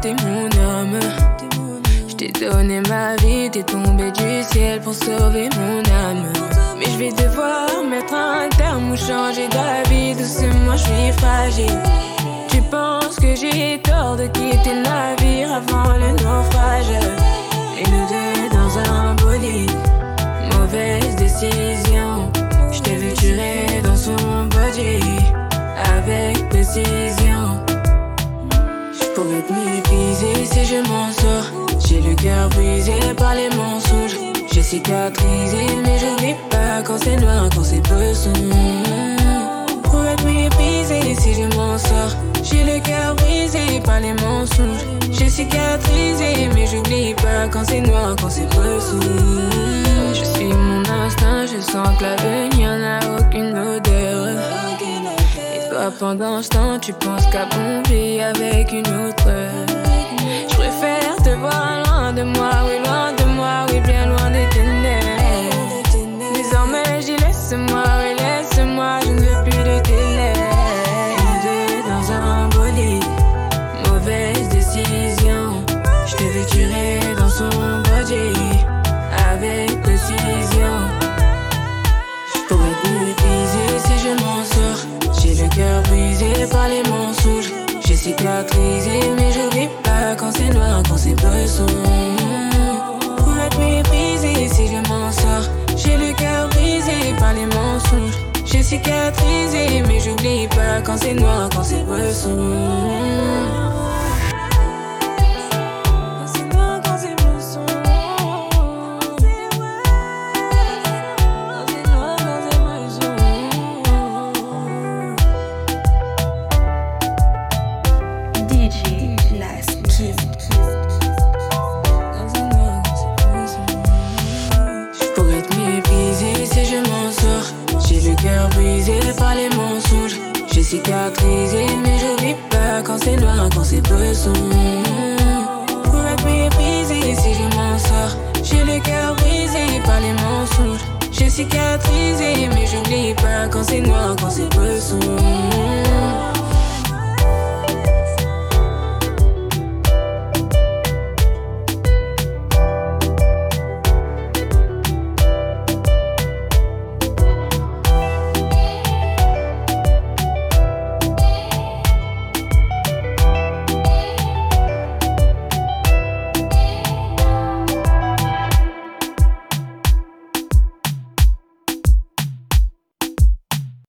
t'es mon homme. Je t'ai donné ma vie, t'es tombé du ciel pour sauver mon âme. Mais je vais devoir mettre un terme ou changer d'avis. Doucement, je suis fragile. Tu penses que j'ai tort de quitter le navire avant le naufrage? Et nous deux dans un bolide. Mauvaise décision. Je t'ai vu tuer dans son body. Avec précision. Je pourrais te mépriser si je m'en sors. J'ai le cœur brisé par les mensonges. J'ai cicatrisé, mais je vis pas quand c'est noir, quand c'est peu te mépriser si je m'en sors. J'ai le cœur brisé par les mensonges. J'ai cicatrisé, mais j'oublie pas quand c'est noir, quand c'est peu. Je suis mon instinct, je sens que l'avenir n'a Pendant ce temps, tu penses qu'à bomber avec une autre. Je préfère te voir loin de moi, Cicatrisé, mais vis pas quand c'est noir, quand c'est sombre. Pourrais te mépriser si je m'en sors. J'ai le cœur brisé par les mensonges. J'ai cicatrisé, mais j'oublie pas quand c'est noir, quand c'est peu J'ai cicatrisé, mais je vis pas quand c'est noir, quand c'est peu sombre. Pourrais te mépriser si je m'en sors. J'ai le cœur brisé par les mensonges. J'ai cicatrisé, mais j'oublie pas quand c'est noir, quand c'est sombre.